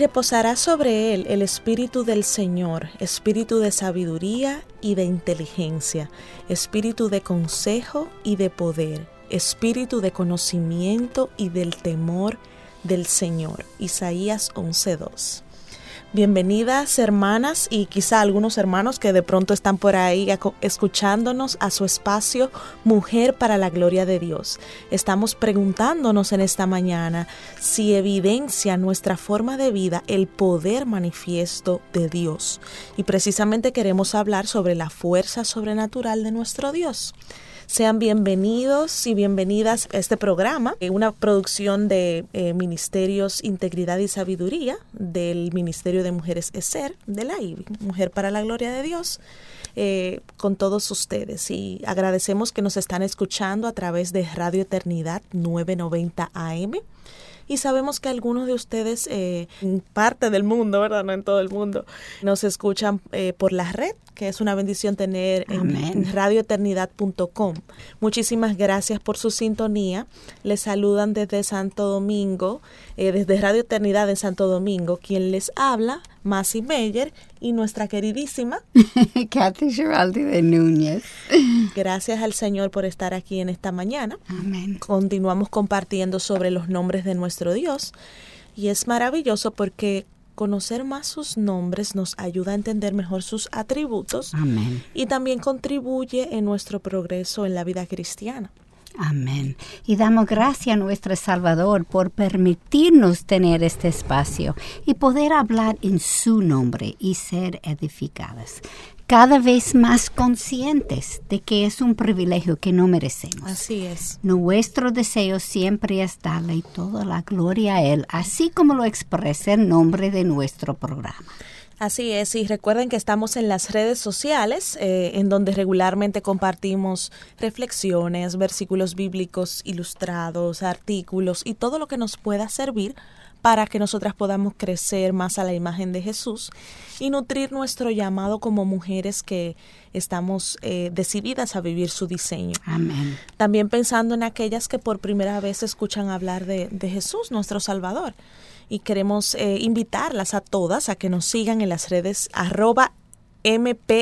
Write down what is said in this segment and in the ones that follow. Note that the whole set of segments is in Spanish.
Reposará sobre él el espíritu del Señor, espíritu de sabiduría y de inteligencia, espíritu de consejo y de poder, espíritu de conocimiento y del temor del Señor. Isaías 11:2. Bienvenidas hermanas y quizá algunos hermanos que de pronto están por ahí escuchándonos a su espacio Mujer para la Gloria de Dios. Estamos preguntándonos en esta mañana si evidencia nuestra forma de vida el poder manifiesto de Dios. Y precisamente queremos hablar sobre la fuerza sobrenatural de nuestro Dios. Sean bienvenidos y bienvenidas a este programa, eh, una producción de eh, Ministerios Integridad y Sabiduría del Ministerio de Mujeres ESER, de la IBI, Mujer para la Gloria de Dios. Eh, con todos ustedes y agradecemos que nos están escuchando a través de Radio Eternidad 990 AM y sabemos que algunos de ustedes eh, en parte del mundo, ¿verdad? No en todo el mundo, nos escuchan eh, por la red, que es una bendición tener en radioeternidad.com. Muchísimas gracias por su sintonía. Les saludan desde Santo Domingo, eh, desde Radio Eternidad en Santo Domingo, quien les habla, Masi Meyer y nuestra queridísima Kathy Giraldi de Núñez. Gracias al Señor por estar aquí en esta mañana. Amén. Continuamos compartiendo sobre los nombres de nuestro Dios y es maravilloso porque conocer más sus nombres nos ayuda a entender mejor sus atributos Amén. y también contribuye en nuestro progreso en la vida cristiana. Amén. Y damos gracias a nuestro Salvador por permitirnos tener este espacio y poder hablar en su nombre y ser edificadas. Cada vez más conscientes de que es un privilegio que no merecemos. Así es. Nuestro deseo siempre es darle toda la gloria a Él, así como lo expresa el nombre de nuestro programa. Así es, y recuerden que estamos en las redes sociales, eh, en donde regularmente compartimos reflexiones, versículos bíblicos ilustrados, artículos y todo lo que nos pueda servir para que nosotras podamos crecer más a la imagen de Jesús y nutrir nuestro llamado como mujeres que estamos eh, decididas a vivir su diseño. Amén. También pensando en aquellas que por primera vez escuchan hablar de, de Jesús, nuestro Salvador y queremos eh, invitarlas a todas a que nos sigan en las redes arroba MPLGDD,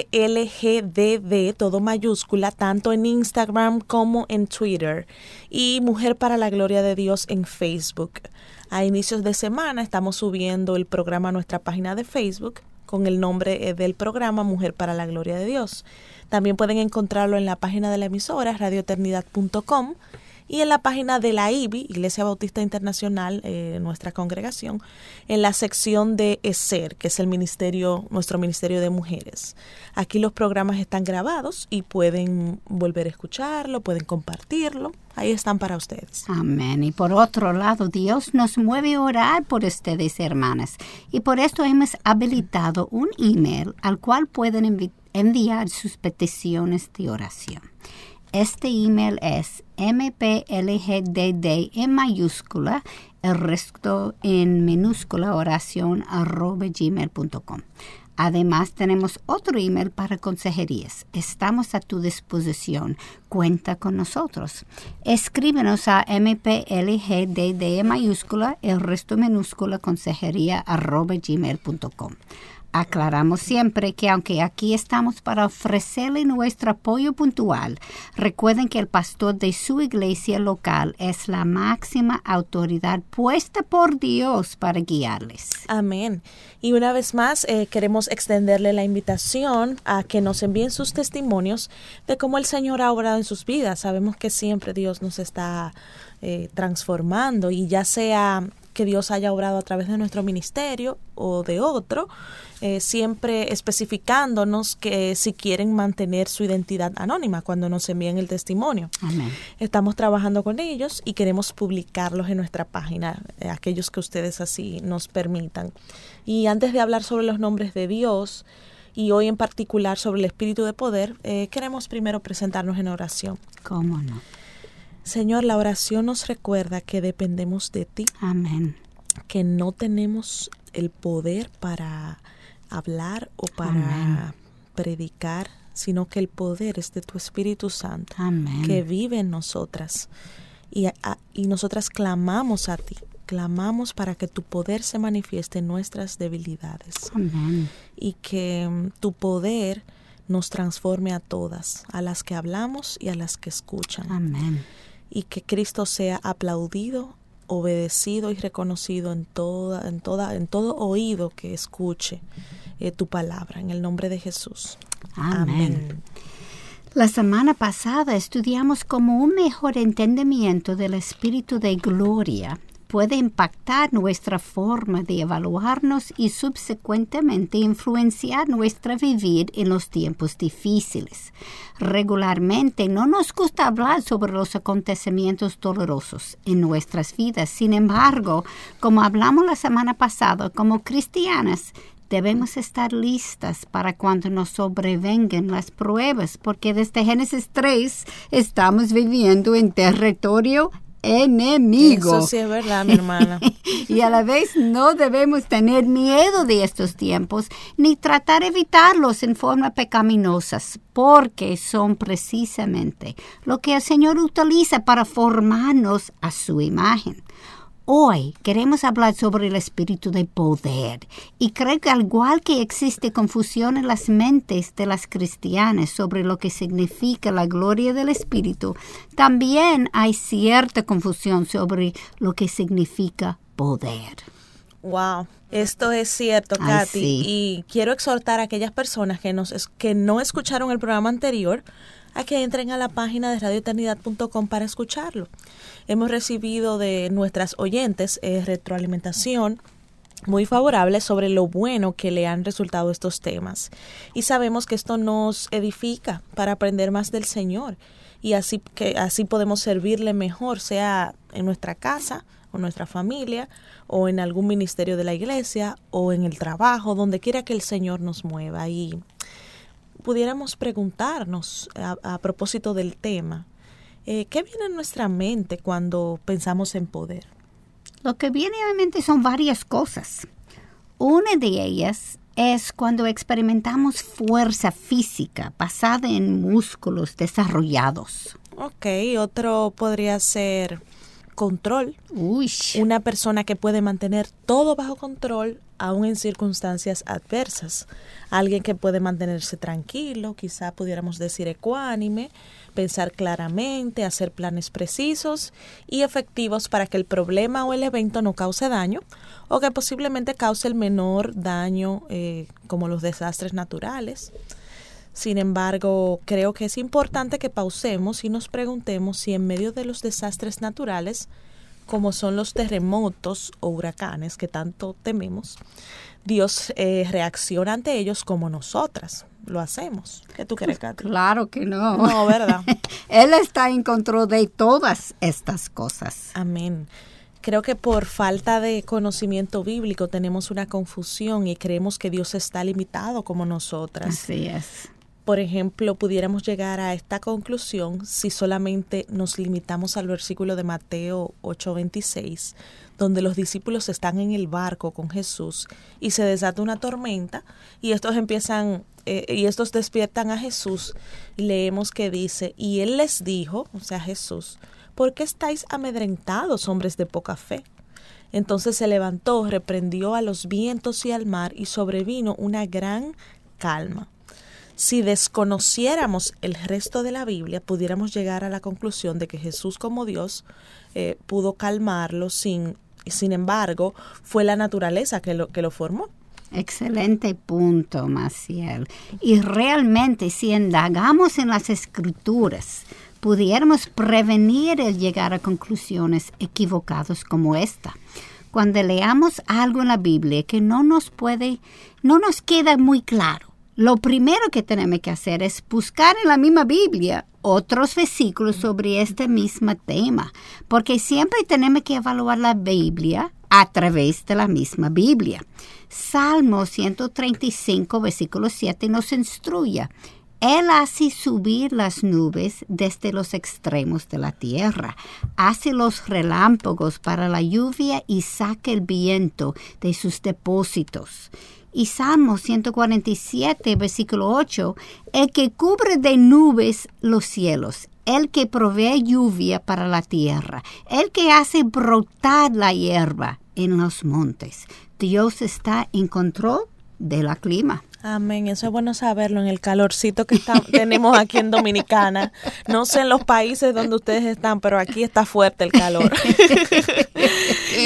todo mayúscula, tanto en Instagram como en Twitter. Y Mujer para la Gloria de Dios en Facebook. A inicios de semana estamos subiendo el programa a nuestra página de Facebook con el nombre eh, del programa Mujer para la Gloria de Dios. También pueden encontrarlo en la página de la emisora radioeternidad.com y en la página de la IBI, Iglesia Bautista Internacional, eh, nuestra congregación, en la sección de ESER, que es el ministerio, nuestro ministerio de mujeres. Aquí los programas están grabados y pueden volver a escucharlo, pueden compartirlo. Ahí están para ustedes. Amén. Y por otro lado, Dios nos mueve a orar por ustedes, hermanas. Y por esto hemos habilitado un email al cual pueden enviar sus peticiones de oración. Este email es mplgdd en mayúscula, el resto en minúscula oración arroba gmail.com. Además, tenemos otro email para consejerías. Estamos a tu disposición. Cuenta con nosotros. Escríbenos a mplgdd mayúscula, el resto minúscula, consejería arroba gmail.com. Aclaramos siempre que aunque aquí estamos para ofrecerle nuestro apoyo puntual, recuerden que el pastor de su iglesia local es la máxima autoridad puesta por Dios para guiarles. Amén. Y una vez más eh, queremos extenderle la invitación a que nos envíen sus testimonios de cómo el Señor ha obrado en sus vidas. Sabemos que siempre Dios nos está eh, transformando y ya sea que Dios haya obrado a través de nuestro ministerio o de otro, eh, siempre especificándonos que si quieren mantener su identidad anónima cuando nos envíen el testimonio. Estamos trabajando con ellos y queremos publicarlos en nuestra página, eh, aquellos que ustedes así nos permitan. Y antes de hablar sobre los nombres de Dios, y hoy en particular sobre el espíritu de poder, eh, queremos primero presentarnos en oración. ¿Cómo no? Señor, la oración nos recuerda que dependemos de ti. Amén. Que no tenemos el poder para hablar o para predicar, sino que el poder es de tu Espíritu Santo, Amén. que vive en nosotras. Y, y nosotras clamamos a ti, clamamos para que tu poder se manifieste en nuestras debilidades. Amén. Y que mm, tu poder nos transforme a todas, a las que hablamos y a las que escuchan. Amén y que Cristo sea aplaudido, obedecido y reconocido en toda, en toda, en todo oído que escuche eh, tu palabra. En el nombre de Jesús. Amén. La semana pasada estudiamos como un mejor entendimiento del espíritu de gloria puede impactar nuestra forma de evaluarnos y subsecuentemente influenciar nuestra vivir en los tiempos difíciles. Regularmente no nos gusta hablar sobre los acontecimientos dolorosos en nuestras vidas. Sin embargo, como hablamos la semana pasada, como cristianas, debemos estar listas para cuando nos sobrevengan las pruebas, porque desde Génesis 3 estamos viviendo en territorio enemigo. Eso sí es verdad, mi hermana. y a la vez no debemos tener miedo de estos tiempos ni tratar de evitarlos en forma pecaminosa, porque son precisamente lo que el Señor utiliza para formarnos a su imagen. Hoy queremos hablar sobre el espíritu de poder y creo que al igual que existe confusión en las mentes de las cristianas sobre lo que significa la gloria del espíritu, también hay cierta confusión sobre lo que significa poder. Wow, esto es cierto, Katy, y quiero exhortar a aquellas personas que, nos, que no escucharon el programa anterior a que entren a la página de radioeternidad.com para escucharlo. Hemos recibido de nuestras oyentes eh, retroalimentación muy favorable sobre lo bueno que le han resultado estos temas. Y sabemos que esto nos edifica para aprender más del Señor y así que así podemos servirle mejor, sea en nuestra casa o nuestra familia o en algún ministerio de la iglesia o en el trabajo, donde quiera que el Señor nos mueva y pudiéramos preguntarnos a propósito del tema, eh, ¿Qué viene a nuestra mente cuando pensamos en poder? Lo que viene a mi mente son varias cosas. Una de ellas es cuando experimentamos fuerza física basada en músculos desarrollados. Ok, otro podría ser control. Uy. Una persona que puede mantener todo bajo control aún en circunstancias adversas. Alguien que puede mantenerse tranquilo, quizá pudiéramos decir ecuánime, pensar claramente, hacer planes precisos y efectivos para que el problema o el evento no cause daño o que posiblemente cause el menor daño eh, como los desastres naturales. Sin embargo, creo que es importante que pausemos y nos preguntemos si en medio de los desastres naturales, como son los terremotos o huracanes que tanto tememos, Dios eh, reacciona ante ellos como nosotras lo hacemos. ¿Qué tú crees, Katy? Claro que no. No, ¿verdad? Él está en control de todas estas cosas. Amén. Creo que por falta de conocimiento bíblico tenemos una confusión y creemos que Dios está limitado como nosotras. Así es. Por ejemplo, pudiéramos llegar a esta conclusión si solamente nos limitamos al versículo de Mateo 8:26, donde los discípulos están en el barco con Jesús y se desata una tormenta y estos empiezan eh, y estos despiertan a Jesús. Leemos que dice, y él les dijo, o sea Jesús, ¿por qué estáis amedrentados, hombres de poca fe? Entonces se levantó, reprendió a los vientos y al mar y sobrevino una gran calma. Si desconociéramos el resto de la Biblia, pudiéramos llegar a la conclusión de que Jesús como Dios eh, pudo calmarlo sin sin embargo, fue la naturaleza que lo, que lo formó. Excelente punto, Maciel. Y realmente, si indagamos en las escrituras, pudiéramos prevenir el llegar a conclusiones equivocadas como esta. cuando leamos algo en la Biblia que no nos puede, no nos queda muy claro, lo primero que tenemos que hacer es buscar en la misma Biblia otros versículos sobre este mismo tema, porque siempre tenemos que evaluar la Biblia a través de la misma Biblia. Salmo 135, versículo 7 nos instruye. Él hace subir las nubes desde los extremos de la tierra, hace los relámpagos para la lluvia y saca el viento de sus depósitos. Y Salmo 147, versículo 8, el que cubre de nubes los cielos, el que provee lluvia para la tierra, el que hace brotar la hierba en los montes. Dios está en control de la clima. Amén, eso es bueno saberlo en el calorcito que tenemos aquí en Dominicana. No sé en los países donde ustedes están, pero aquí está fuerte el calor.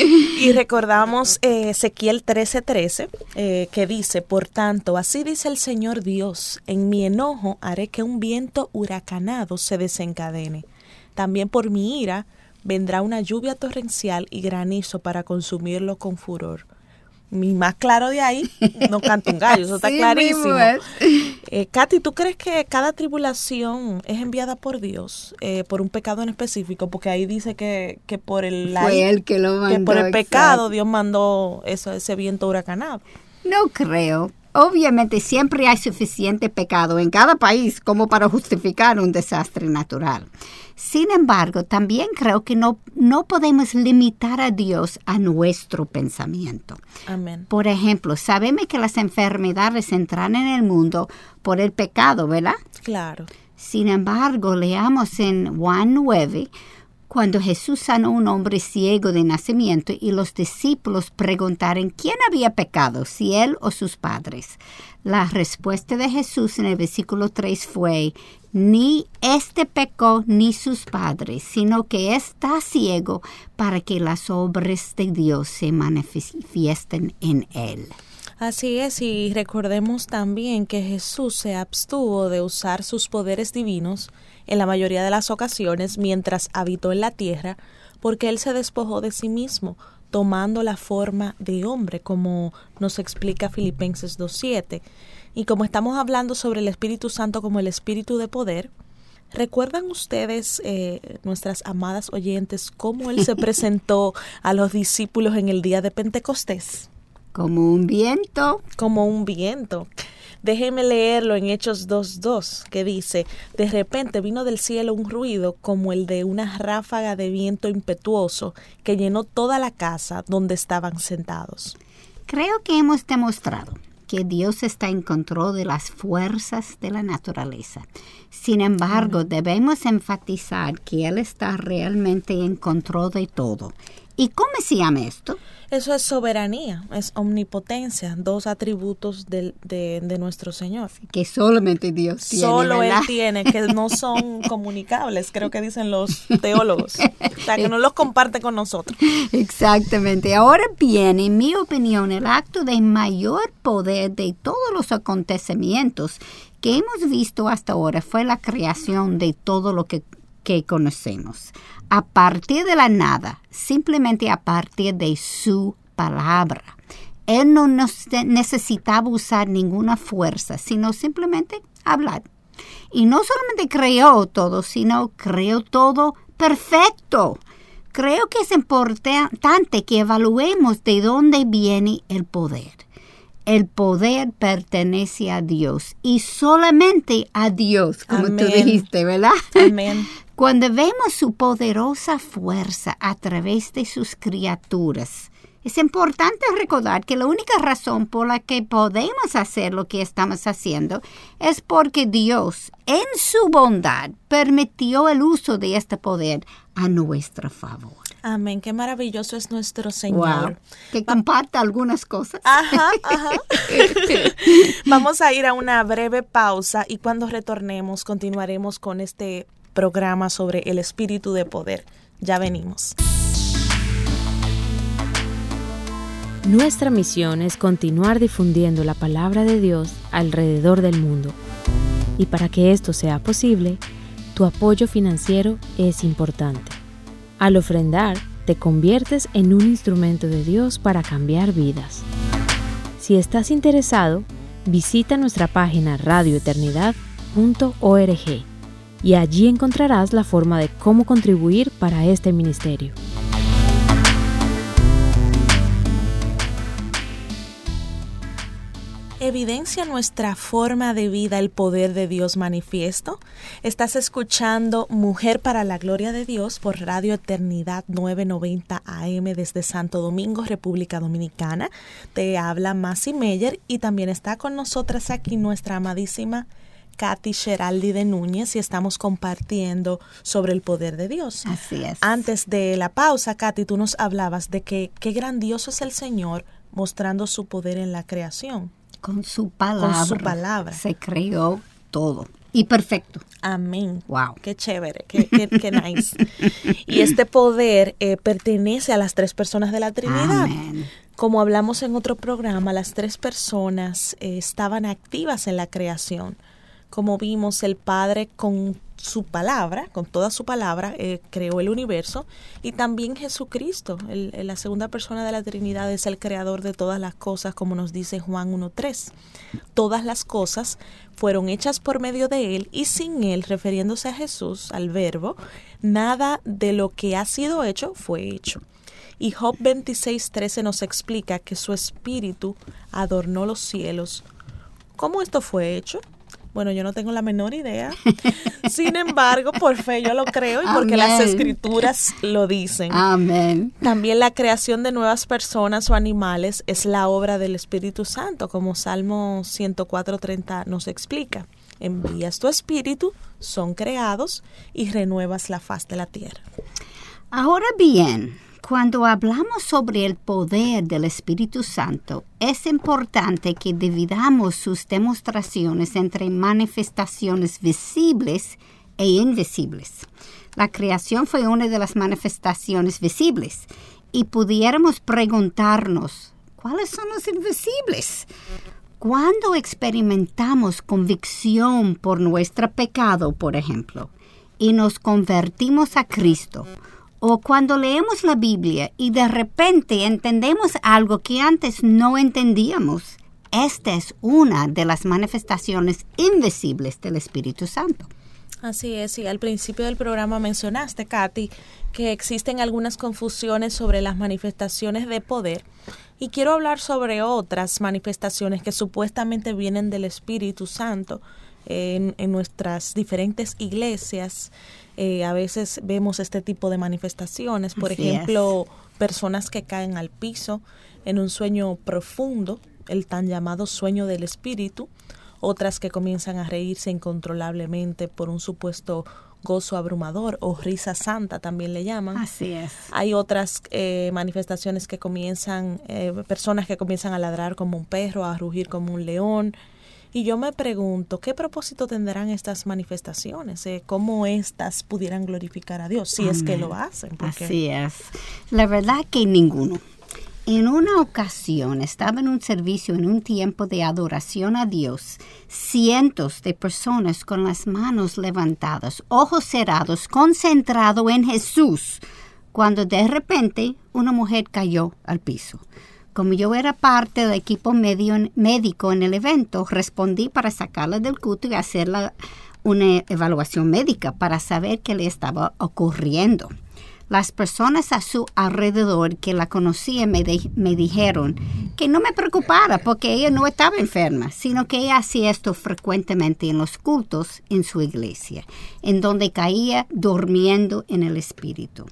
y recordamos eh, Ezequiel 13:13, eh, que dice, por tanto, así dice el Señor Dios, en mi enojo haré que un viento huracanado se desencadene. También por mi ira vendrá una lluvia torrencial y granizo para consumirlo con furor mi más claro de ahí no canta un gallo, eso está clarísimo. Eh, Katy, ¿tú crees que cada tribulación es enviada por Dios eh, por un pecado en específico? Porque ahí dice que, que por el Fue que, lo mandó, por el pecado Dios mandó eso, ese viento huracanado. No creo. Obviamente siempre hay suficiente pecado en cada país como para justificar un desastre natural. Sin embargo, también creo que no, no podemos limitar a Dios a nuestro pensamiento. Amén. Por ejemplo, sabemos que las enfermedades entran en el mundo por el pecado, ¿verdad? Claro. Sin embargo, leamos en Juan 9, cuando Jesús sanó a un hombre ciego de nacimiento y los discípulos preguntaron quién había pecado, si él o sus padres. La respuesta de Jesús en el versículo 3 fue, ni este pecó ni sus padres, sino que está ciego para que las obras de Dios se manifiesten en él. Así es, y recordemos también que Jesús se abstuvo de usar sus poderes divinos en la mayoría de las ocasiones mientras habitó en la tierra, porque él se despojó de sí mismo, tomando la forma de hombre, como nos explica Filipenses 2.7. Y como estamos hablando sobre el Espíritu Santo como el Espíritu de poder, ¿recuerdan ustedes, eh, nuestras amadas oyentes, cómo Él se presentó a los discípulos en el día de Pentecostés? Como un viento. Como un viento. Déjenme leerlo en Hechos 2.2, que dice, de repente vino del cielo un ruido como el de una ráfaga de viento impetuoso que llenó toda la casa donde estaban sentados. Creo que hemos demostrado que Dios está en control de las fuerzas de la naturaleza. Sin embargo, debemos enfatizar que Él está realmente en control de todo. ¿Y cómo se llama esto? Eso es soberanía, es omnipotencia, dos atributos de, de, nuestro Señor. Que solamente Dios tiene. Solo Él tiene, que no son comunicables, creo que dicen los teólogos. O sea, que no los comparte con nosotros. Exactamente. Ahora bien, en mi opinión, el acto de mayor poder de todos los acontecimientos que hemos visto hasta ahora fue la creación de todo lo que que conocemos, a partir de la nada, simplemente a partir de su palabra. Él no necesitaba usar ninguna fuerza, sino simplemente hablar. Y no solamente creó todo, sino creó todo perfecto. Creo que es importante que evaluemos de dónde viene el poder. El poder pertenece a Dios y solamente a Dios, como tú dijiste, ¿verdad? Amén. Cuando vemos su poderosa fuerza a través de sus criaturas, es importante recordar que la única razón por la que podemos hacer lo que estamos haciendo es porque Dios, en su bondad, permitió el uso de este poder a nuestro favor. Amén, qué maravilloso es nuestro Señor. Que comparta algunas cosas. Ajá, ajá. Vamos a ir a una breve pausa y cuando retornemos continuaremos con este programa sobre el espíritu de poder. Ya venimos. Nuestra misión es continuar difundiendo la palabra de Dios alrededor del mundo. Y para que esto sea posible, tu apoyo financiero es importante. Al ofrendar, te conviertes en un instrumento de Dios para cambiar vidas. Si estás interesado, visita nuestra página radioeternidad.org y allí encontrarás la forma de cómo contribuir para este ministerio. ¿Evidencia nuestra forma de vida el poder de Dios manifiesto? Estás escuchando Mujer para la Gloria de Dios por Radio Eternidad 990 AM desde Santo Domingo, República Dominicana. Te habla Masi Meyer y también está con nosotras aquí nuestra amadísima Katy Geraldi de Núñez y estamos compartiendo sobre el poder de Dios. Así es. Antes de la pausa, Katy, tú nos hablabas de que qué grandioso es el Señor mostrando su poder en la creación. Con su palabra. Con su palabra. Se creó todo. Y perfecto. Amén. Wow. Qué chévere, qué, qué, nice. y este poder eh, pertenece a las tres personas de la Trinidad. Amén. Como hablamos en otro programa, las tres personas eh, estaban activas en la creación. Como vimos, el Padre con su palabra, con toda su palabra, eh, creó el universo y también Jesucristo, la segunda persona de la Trinidad, es el creador de todas las cosas, como nos dice Juan 1.3. Todas las cosas fueron hechas por medio de Él y sin Él, refiriéndose a Jesús, al Verbo, nada de lo que ha sido hecho fue hecho. Y Job 26.13 nos explica que su espíritu adornó los cielos. ¿Cómo esto fue hecho? Bueno, yo no tengo la menor idea. Sin embargo, por fe yo lo creo y porque las escrituras lo dicen. Amén. También la creación de nuevas personas o animales es la obra del Espíritu Santo, como Salmo 104.30 nos explica. Envías tu espíritu, son creados y renuevas la faz de la tierra. Ahora bien, cuando hablamos sobre el poder del Espíritu Santo, es importante que dividamos sus demostraciones entre manifestaciones visibles e invisibles. La creación fue una de las manifestaciones visibles y pudiéramos preguntarnos, ¿cuáles son los invisibles? Cuando experimentamos convicción por nuestro pecado, por ejemplo, y nos convertimos a Cristo, o cuando leemos la Biblia y de repente entendemos algo que antes no entendíamos. Esta es una de las manifestaciones invisibles del Espíritu Santo. Así es, y al principio del programa mencionaste, Katy, que existen algunas confusiones sobre las manifestaciones de poder. Y quiero hablar sobre otras manifestaciones que supuestamente vienen del Espíritu Santo en, en nuestras diferentes iglesias. Eh, a veces vemos este tipo de manifestaciones, por Así ejemplo, personas que caen al piso en un sueño profundo, el tan llamado sueño del espíritu, otras que comienzan a reírse incontrolablemente por un supuesto gozo abrumador o risa santa también le llaman. Así es. Hay otras eh, manifestaciones que comienzan, eh, personas que comienzan a ladrar como un perro, a rugir como un león, y yo me pregunto, ¿qué propósito tendrán estas manifestaciones? Eh, ¿Cómo estas pudieran glorificar a Dios? Si es que lo hacen. porque- Así es. La verdad que ninguno. En una ocasión estaba en un servicio en un tiempo de adoración a Dios, cientos de personas con las manos levantadas, ojos cerrados, concentrado en Jesús, cuando de repente una mujer cayó al piso. Como yo era parte del equipo médico en el evento, respondí para sacarla del culto y hacerla una evaluación médica para saber qué le estaba ocurriendo. Las personas a su alrededor que la conocían me, me dijeron que no me preocupara porque ella no estaba enferma, sino que ella hacía esto frecuentemente en los cultos en su iglesia, en donde caía durmiendo en el espíritu.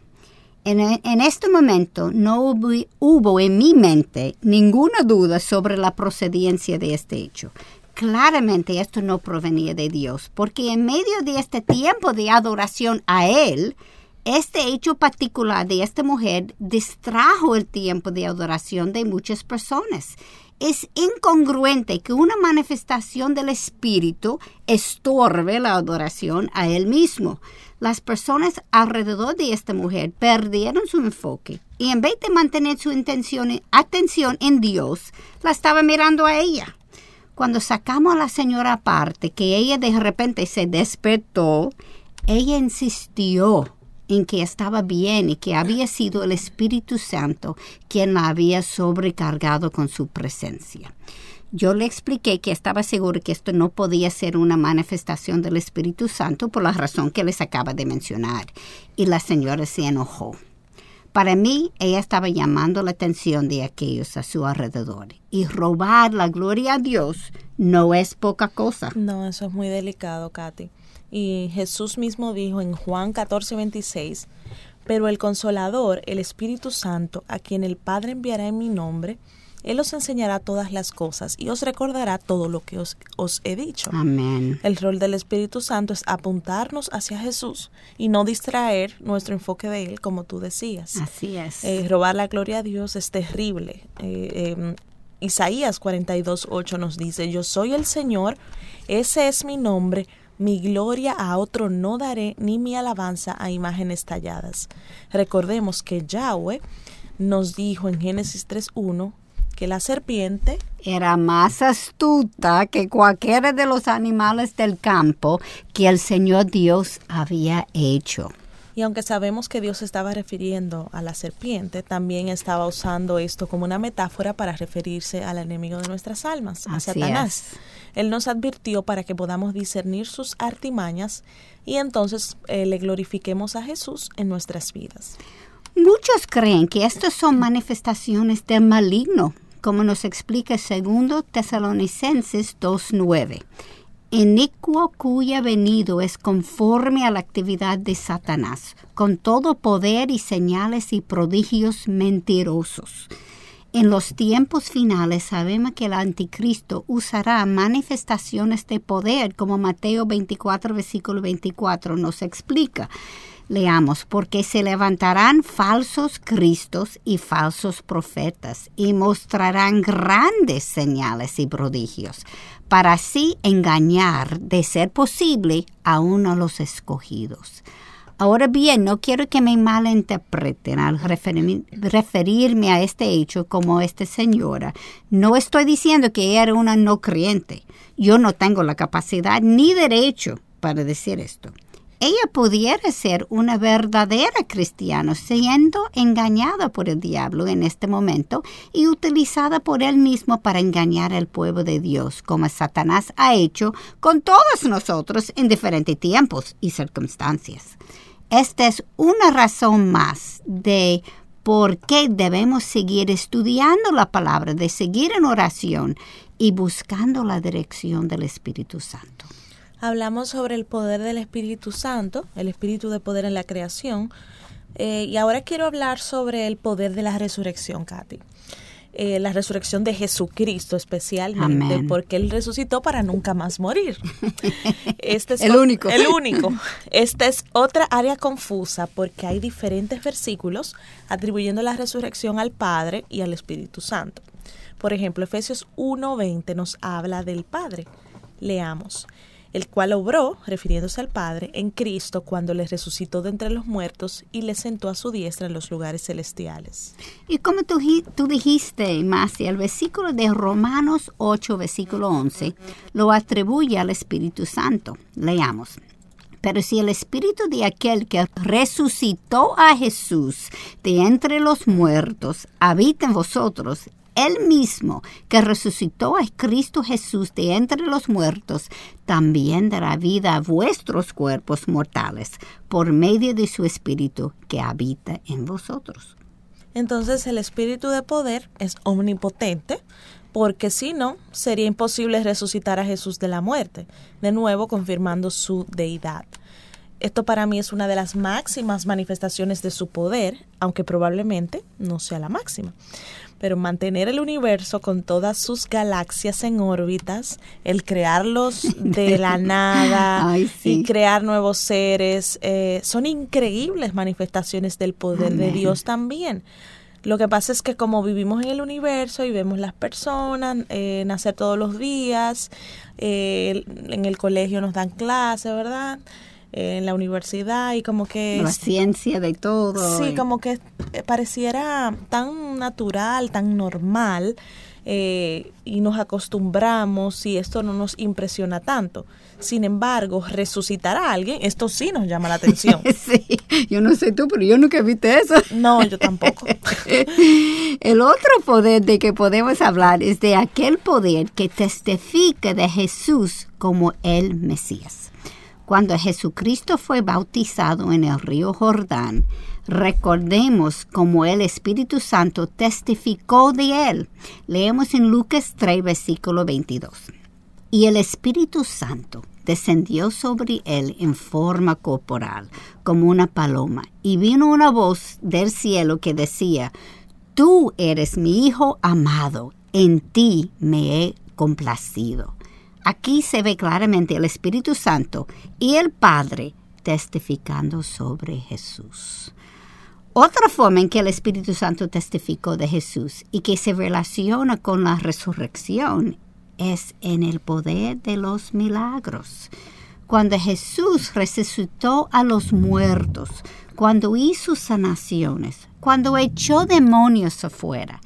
En, en este momento no hubo, hubo en mi mente ninguna duda sobre la procedencia de este hecho. Claramente esto no provenía de Dios, porque en medio de este tiempo de adoración a Él, este hecho particular de esta mujer distrajo el tiempo de adoración de muchas personas. Es incongruente que una manifestación del Espíritu estorbe la adoración a Él mismo. Las personas alrededor de esta mujer perdieron su enfoque y en vez de mantener su intención, atención en Dios, la estaba mirando a ella. Cuando sacamos a la señora aparte, que ella de repente se despertó, ella insistió en que estaba bien y que había sido el Espíritu Santo quien la había sobrecargado con su presencia. Yo le expliqué que estaba seguro que esto no podía ser una manifestación del Espíritu Santo por la razón que les acaba de mencionar, y la señora se enojó. Para mí, ella estaba llamando la atención de aquellos a su alrededor. Y robar la gloria a Dios no es poca cosa. No, eso es muy delicado, Katy. Y Jesús mismo dijo en Juan 14, 26, pero el consolador, el Espíritu Santo, a quien el Padre enviará en mi nombre, él os enseñará todas las cosas y os recordará todo lo que os, he dicho. Amén. El rol del Espíritu Santo es apuntarnos hacia Jesús y no distraer nuestro enfoque de Él, como tú decías. Así es. Eh, robar la gloria a Dios es terrible. Eh, em, Isaías 42, 8 nos dice, yo soy el Señor, ese es mi nombre, mi gloria a otro no daré, ni mi alabanza a imágenes talladas. Recordemos que Yahweh nos dijo en Génesis 3.1 que la serpiente era más astuta que cualquiera de los animales del campo que el Señor Dios había hecho. Y aunque sabemos que Dios estaba refiriendo a la serpiente, también estaba usando esto como una metáfora para referirse al enemigo de nuestras almas, a Satanás. Él nos advirtió para que podamos discernir sus artimañas y entonces eh, le glorifiquemos a Jesús en nuestras vidas. Muchos creen que estas son manifestaciones del maligno, como nos explica segundo Tesalonicenses 2.9. Inicuo cuya venido es conforme a la actividad de Satanás, con todo poder y señales y prodigios mentirosos. En los tiempos finales sabemos que el anticristo usará manifestaciones de poder, como Mateo 24, versículo 24 nos explica. Leamos, porque se levantarán falsos cristos y falsos profetas y mostrarán grandes señales y prodigios, para así engañar, de ser posible, a uno de los escogidos. Ahora bien, no quiero que me malinterpreten al referirme a este hecho como esta señora. No estoy diciendo que ella era una no creyente. Yo no tengo la capacidad ni derecho para decir esto ella pudiera ser una verdadera cristiana siendo engañada por el diablo en este momento y utilizada por él mismo para engañar al pueblo de Dios, como Satanás ha hecho con todos nosotros en diferentes tiempos y circunstancias. Esta es una razón más de por qué debemos seguir estudiando la palabra, de seguir en oración y buscando la dirección del Espíritu Santo hablamos sobre el poder del Espíritu Santo, el Espíritu de poder en la creación. Eh, y ahora quiero hablar sobre el poder de la resurrección, Katy. Eh, la resurrección de Jesucristo especialmente, porque Él resucitó para nunca más morir. Este es el único. El único. Esta es otra área confusa porque hay diferentes versículos atribuyendo la resurrección al Padre y al Espíritu Santo. Por ejemplo, Efesios 1.20 nos habla del Padre. Leamos el cual obró, refiriéndose al Padre, en Cristo cuando le resucitó de entre los muertos y le sentó a su diestra en los lugares celestiales. Y como tú, tú dijiste, Marcia, el versículo de Romanos 8, versículo 11, lo atribuye al Espíritu Santo. Leamos. Pero si el espíritu de aquel que resucitó a Jesús de entre los muertos habita en vosotros, él mismo que resucitó a Cristo Jesús de entre los muertos, también dará vida a vuestros cuerpos mortales por medio de su Espíritu que habita en vosotros. Entonces el Espíritu de poder es omnipotente, porque si no, sería imposible resucitar a Jesús de la muerte, de nuevo confirmando su deidad. Esto para mí es una de las máximas manifestaciones de su poder, aunque probablemente no sea la máxima pero mantener el universo con todas sus galaxias en órbitas, el crearlos de la nada y crear nuevos seres, eh, son increíbles manifestaciones del poder de Dios también. Lo que pasa es que como vivimos en el universo y vemos las personas eh, nacer todos los días, eh, en el colegio nos dan clases, ¿verdad? En la universidad y como que... La ciencia de todo. Sí, como que pareciera tan natural, tan normal, eh, y nos acostumbramos y esto no nos impresiona tanto. Sin embargo, resucitar a alguien, esto sí nos llama la atención. sí, yo no sé tú, pero yo nunca he visto eso. No, yo tampoco. El otro poder de que podemos hablar es de aquel poder que testifica de Jesús como el Mesías. Cuando Jesucristo fue bautizado en el río Jordán, recordemos cómo el Espíritu Santo testificó de él. Leemos en Lucas 3, versículo 22. Y el Espíritu Santo descendió sobre él en forma corporal, como una paloma, y vino una voz del cielo que decía, Tú eres mi Hijo amado, en ti me he complacido. Aquí se ve claramente el Espíritu Santo y el Padre testificando sobre Jesús. Otra forma en que el Espíritu Santo testificó de Jesús y que se relaciona con la resurrección es en el poder de los milagros. Cuando Jesús resucitó a los muertos, cuando hizo sanaciones, cuando echó demonios afuera,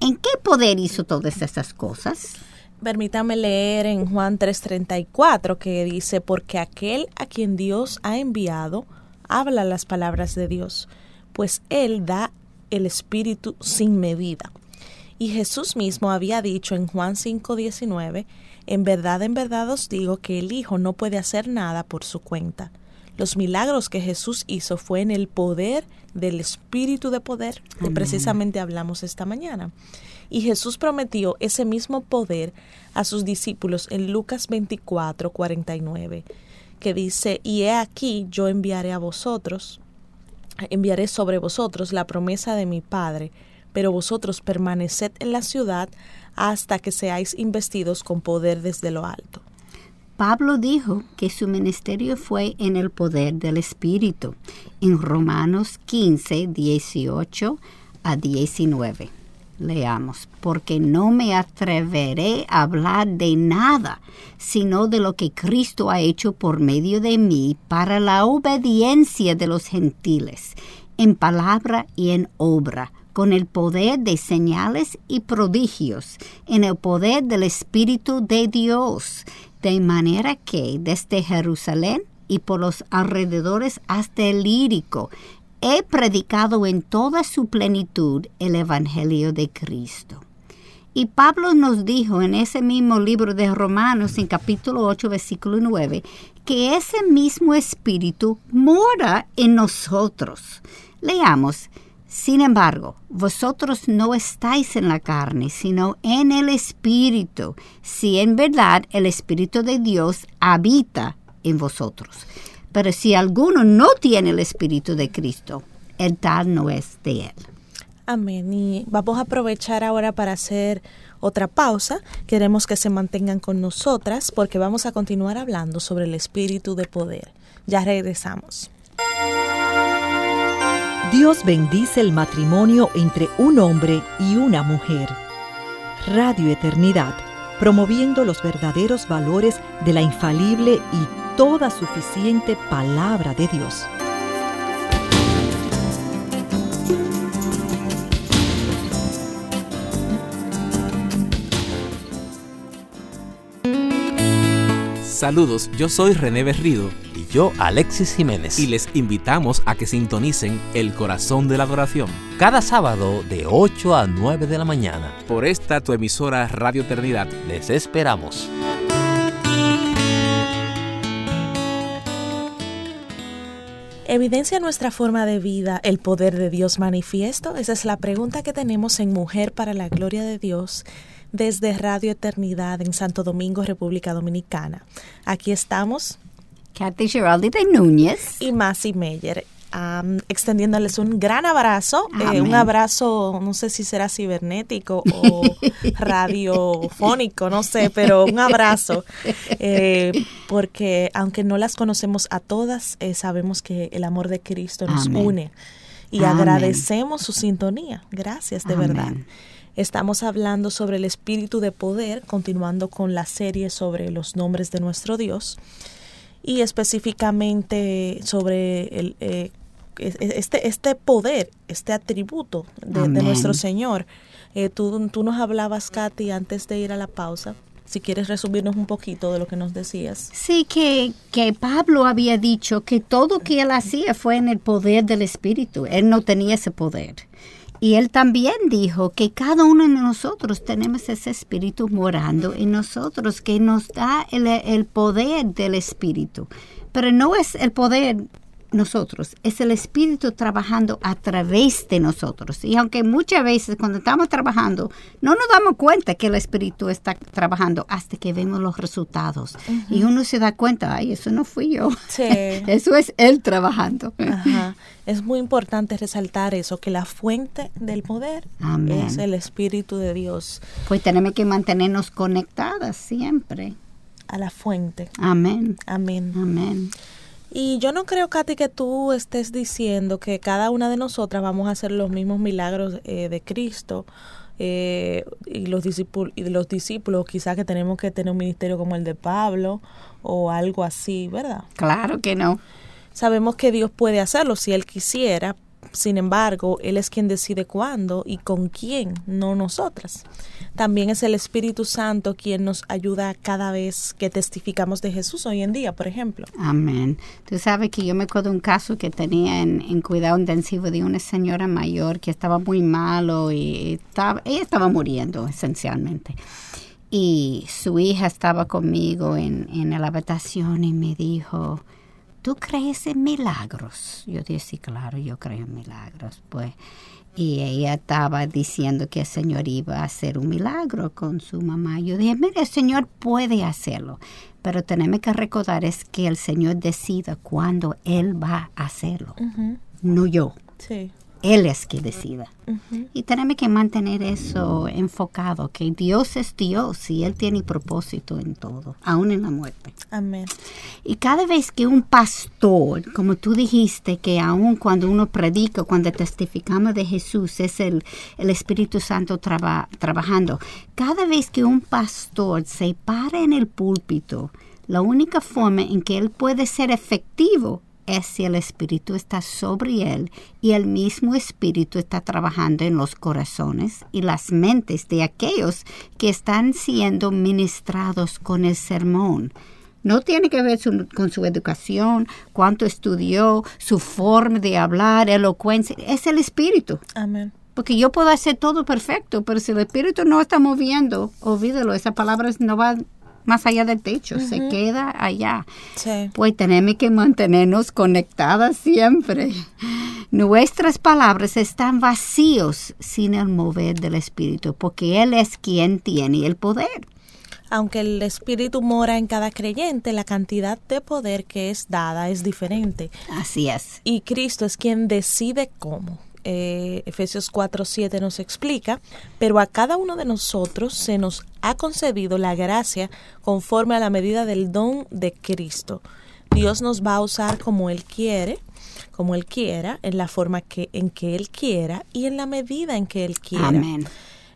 ¿en qué poder hizo todas esas cosas? Permítame leer en Juan 3:34 que dice, porque aquel a quien Dios ha enviado habla las palabras de Dios, pues Él da el Espíritu sin medida. Y Jesús mismo había dicho en Juan 5:19, en verdad, en verdad os digo que el Hijo no puede hacer nada por su cuenta. Los milagros que Jesús hizo fue en el poder del Espíritu de poder, que precisamente hablamos esta mañana. Y Jesús prometió ese mismo poder a sus discípulos en Lucas 24, 49, que dice, y he aquí yo enviaré a vosotros, enviaré sobre vosotros la promesa de mi Padre, pero vosotros permaneced en la ciudad hasta que seáis investidos con poder desde lo alto. Pablo dijo que su ministerio fue en el poder del Espíritu, en Romanos 15, 18 a 19. Leamos, porque no me atreveré a hablar de nada, sino de lo que Cristo ha hecho por medio de mí para la obediencia de los gentiles, en palabra y en obra, con el poder de señales y prodigios, en el poder del Espíritu de Dios, de manera que desde Jerusalén y por los alrededores hasta el lírico, he predicado en toda su plenitud el Evangelio de Cristo. Y Pablo nos dijo en ese mismo libro de Romanos, en capítulo 8, versículo 9, que ese mismo Espíritu mora en nosotros. Leamos, sin embargo, vosotros no estáis en la carne, sino en el Espíritu, si en verdad el Espíritu de Dios habita en vosotros. Pero si alguno no tiene el Espíritu de Cristo, el tal no es de él. Amén. Y vamos a aprovechar ahora para hacer otra pausa. Queremos que se mantengan con nosotras porque vamos a continuar hablando sobre el Espíritu de poder. Ya regresamos. Dios bendice el matrimonio entre un hombre y una mujer. Radio Eternidad, promoviendo los verdaderos valores de la infalible y toda suficiente palabra de Dios. Saludos, yo soy René Berrido. Y yo, Alexis Jiménez. Y les invitamos a que sintonicen El Corazón de la Adoración. Cada sábado de 8 a 9 de la mañana. Por esta tu emisora Radio Eternidad. Les esperamos. ¿Evidencia nuestra forma de vida el poder de Dios manifiesto? Esa es la pregunta que tenemos en Mujer para la Gloria de Dios desde Radio Eternidad en Santo Domingo, República Dominicana. Aquí estamos. Kathy Geraldi de Núñez. Y Masi Meyer extendiéndoles un gran abrazo, eh, un abrazo, no sé si será cibernético o radiofónico, no sé, pero un abrazo, eh, porque aunque no las conocemos a todas, eh, sabemos que el amor de Cristo nos une y agradecemos su sintonía. Gracias, de verdad. Estamos hablando sobre el espíritu de poder, continuando con la serie sobre los nombres de nuestro Dios y específicamente sobre el, este, este poder, este atributo de, nuestro Señor. Eh, tú, tú nos hablabas, Katy, antes de ir a la pausa, si quieres resumirnos un poquito de lo que nos decías. Sí, que, que Pablo había dicho que todo que él hacía fue en el poder del Espíritu. Él no tenía ese poder. Y él también dijo que cada uno de nosotros tenemos ese espíritu morando en nosotros, que nos da el, el poder del espíritu. Pero no es el poder nosotros, es el Espíritu trabajando a través de nosotros. Y aunque muchas veces cuando estamos trabajando no nos damos cuenta que el Espíritu está trabajando hasta que vemos los resultados. Y uno se da cuenta, ay, eso no fui yo. eso es Él trabajando. Es muy importante resaltar eso, que la fuente del poder es el Espíritu de Dios. Pues tenemos que mantenernos conectadas siempre. A la fuente. Amén. Amén. Amén. Y yo no creo, Katy, que tú estés diciendo que cada una de nosotras vamos a hacer los mismos milagros eh, de Cristo. Eh, y los discípulos y los discípulos quizás que tenemos que tener un ministerio como el de Pablo o algo así, ¿verdad? Claro que no. Sabemos que Dios puede hacerlo si él quisiera, sin embargo, Él es quien decide cuándo y con quién, no nosotras. También es el Espíritu Santo quien nos ayuda cada vez que testificamos de Jesús hoy en día, por ejemplo. Amén. Tú sabes que yo me acuerdo un caso que tenía en, cuidado intensivo de una señora mayor que estaba muy malo y estaba, ella estaba muriendo esencialmente. Y su hija estaba conmigo en, en la habitación y me dijo, ¿tú crees en milagros? Yo dije, sí, claro, yo creo en milagros. Pues, y ella estaba diciendo que el Señor iba a hacer un milagro con su mamá. Yo dije, mire, el Señor puede hacerlo, pero tenemos que recordar es que el Señor decida cuándo Él va a hacerlo, no yo. Sí. Él es quien decida. Y tenemos que mantener eso enfocado, que Dios es Dios y Él tiene propósito en todo, aún en la muerte. Amén. Y cada vez que un pastor, como tú dijiste, que aún cuando uno predica, cuando testificamos de Jesús, es el, el Espíritu Santo trabajando, cada vez que un pastor se para en el púlpito, la única forma en que él puede ser efectivo es si el Espíritu está sobre él y el mismo Espíritu está trabajando en los corazones y las mentes de aquellos que están siendo ministrados con el sermón. No tiene que ver con su educación, cuánto estudió, su forma de hablar, elocuencia. Es el Espíritu. Amén. Porque yo puedo hacer todo perfecto, pero si el Espíritu no está moviendo, olvídelo, esa palabra no va más allá del techo, se queda allá. Pues tenemos que mantenernos conectadas siempre. Nuestras palabras están vacíos sin el mover del Espíritu, porque Él es quien tiene el poder. Aunque el Espíritu mora en cada creyente, la cantidad de poder que es dada es diferente. Así es. Y Cristo es quien decide cómo eh, Efesios 4, 7 nos explica, pero a cada uno de nosotros se nos ha concedido la gracia conforme a la medida del don de Cristo. Dios nos va a usar como Él quiere, como Él quiera, en la forma que, en que Él quiera y en la medida en que Él quiera. Amén.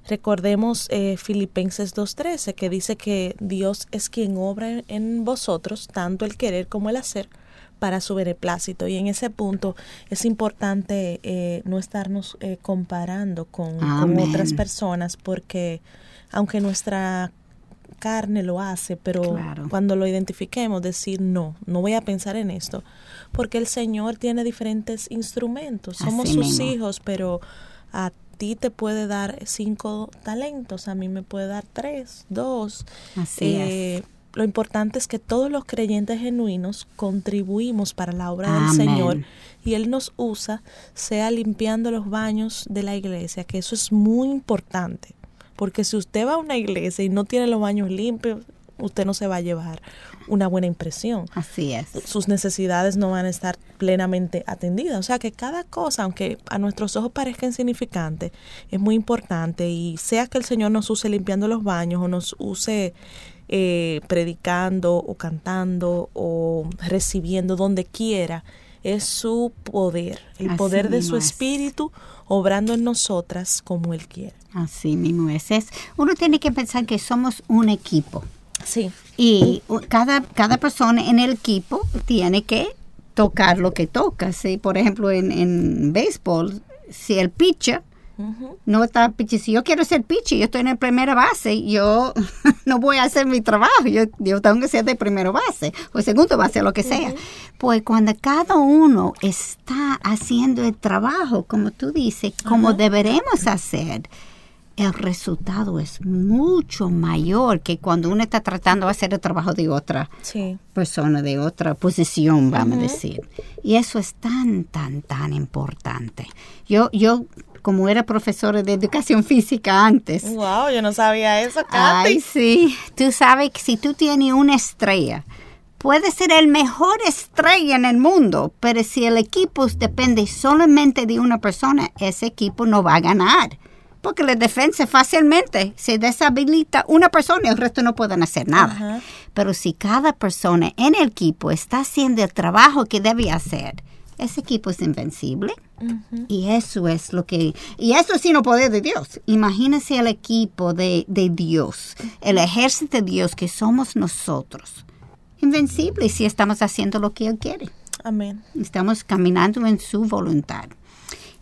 Recordemos eh, Filipenses 2.13 que dice que Dios es quien obra en vosotros tanto el querer como el hacer para su beneplácito. Y en ese punto es importante eh, no estarnos eh, comparando con, otras personas porque aunque nuestra carne lo hace, pero cuando lo identifiquemos, decir no, no voy a pensar en esto, porque el Señor tiene diferentes instrumentos, somos sus hijos, pero a ti te puede dar cinco talentos, a mí me puede dar tres, dos. Así es. Eh, lo importante es que todos los creyentes genuinos contribuimos para la obra del Señor y Él nos usa, sea limpiando los baños de la iglesia, que eso es muy importante, porque si usted va a una iglesia y no tiene los baños limpios, usted no se va a llevar una buena impresión. Así es. Sus necesidades no van a estar plenamente atendidas. O sea que cada cosa, aunque a nuestros ojos parezca insignificante, es muy importante y sea que el Señor nos use limpiando los baños o nos use eh, predicando o cantando o recibiendo donde quiera, es su poder, el poder de su espíritu obrando en nosotras como Él quiere. Así mismo es. es. Uno tiene que pensar que somos un equipo. Sí. Y cada, cada persona en el equipo tiene que tocar lo que toca. ¿sí? Por ejemplo, en, en béisbol, si el pitcher no está pitcher, si yo quiero ser pitcher, yo estoy en la primera base, yo no voy a hacer mi trabajo, yo, yo tengo que ser de primera base o segundo base, lo que sea. Pues cuando cada uno está haciendo el trabajo, como tú dices, como deberemos hacer, el resultado es mucho mayor que cuando uno está tratando de hacer el trabajo de otra persona, de otra posición, vamos a decir. Y eso es tan, tan, tan importante. Yo, yo como era profesora de educación física antes. Wow, yo no sabía eso. Ay, sí. Tú sabes que si tú tienes una estrella, puede ser el mejor estrella en el mundo, pero si el equipo depende solamente de una persona, ese equipo no va a ganar. Porque la defensa fácilmente se deshabilita una persona y el resto no pueden hacer nada. Pero si cada persona en el equipo está haciendo el trabajo que debe hacer, ese equipo es invencible. Y eso es lo que... Y eso es sin poder de Dios. Imagínese el equipo de, de Dios, el ejército de Dios que somos nosotros. Invencible si estamos haciendo lo que Él quiere. Amén. Estamos caminando en su voluntad.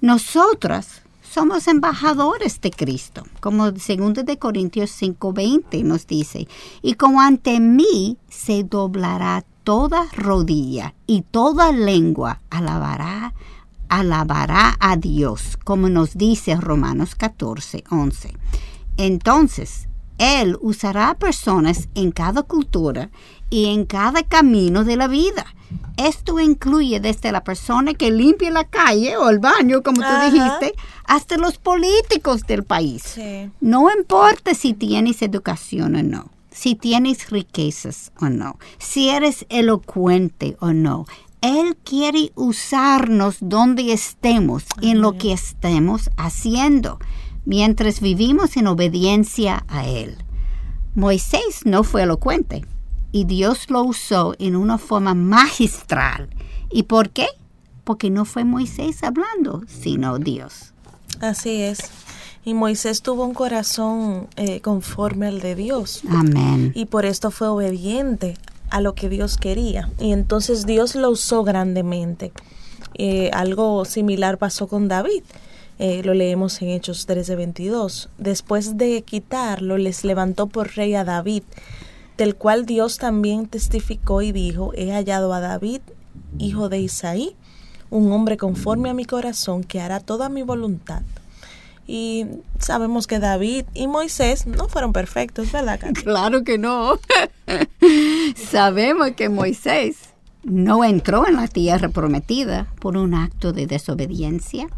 Nosotras somos embajadores de Cristo, como 2 de Corintios 5:20 nos dice, y como ante mí se doblará toda rodilla y toda lengua alabará, alabará a Dios, como nos dice Romanos 14, 11. Entonces, Él usará personas en cada cultura y en cada camino de la vida. Esto incluye desde la persona que limpia la calle o el baño, como tú dijiste, hasta los políticos del país. No importa si tienes educación o no si tienes riquezas o no, si eres elocuente o no. Él quiere usarnos donde estemos, en lo que estemos haciendo, mientras vivimos en obediencia a Él. Moisés no fue elocuente y Dios lo usó en una forma magistral. ¿Y por qué? Porque no fue Moisés hablando, sino Dios. Así es. Y Moisés tuvo un corazón eh, conforme al de Dios. Amén. Y por esto fue obediente a lo que Dios quería. Y entonces Dios lo usó grandemente. Eh, algo similar pasó con David. Eh, lo leemos en Hechos 13:22. Después de quitarlo, les levantó por rey a David, del cual Dios también testificó y dijo, he hallado a David, hijo de Isaí, un hombre conforme a mi corazón, que hará toda mi voluntad. Y sabemos que David y Moisés no fueron perfectos, ¿verdad, Claro que no. sabemos que Moisés no entró en la tierra prometida por un acto de desobediencia.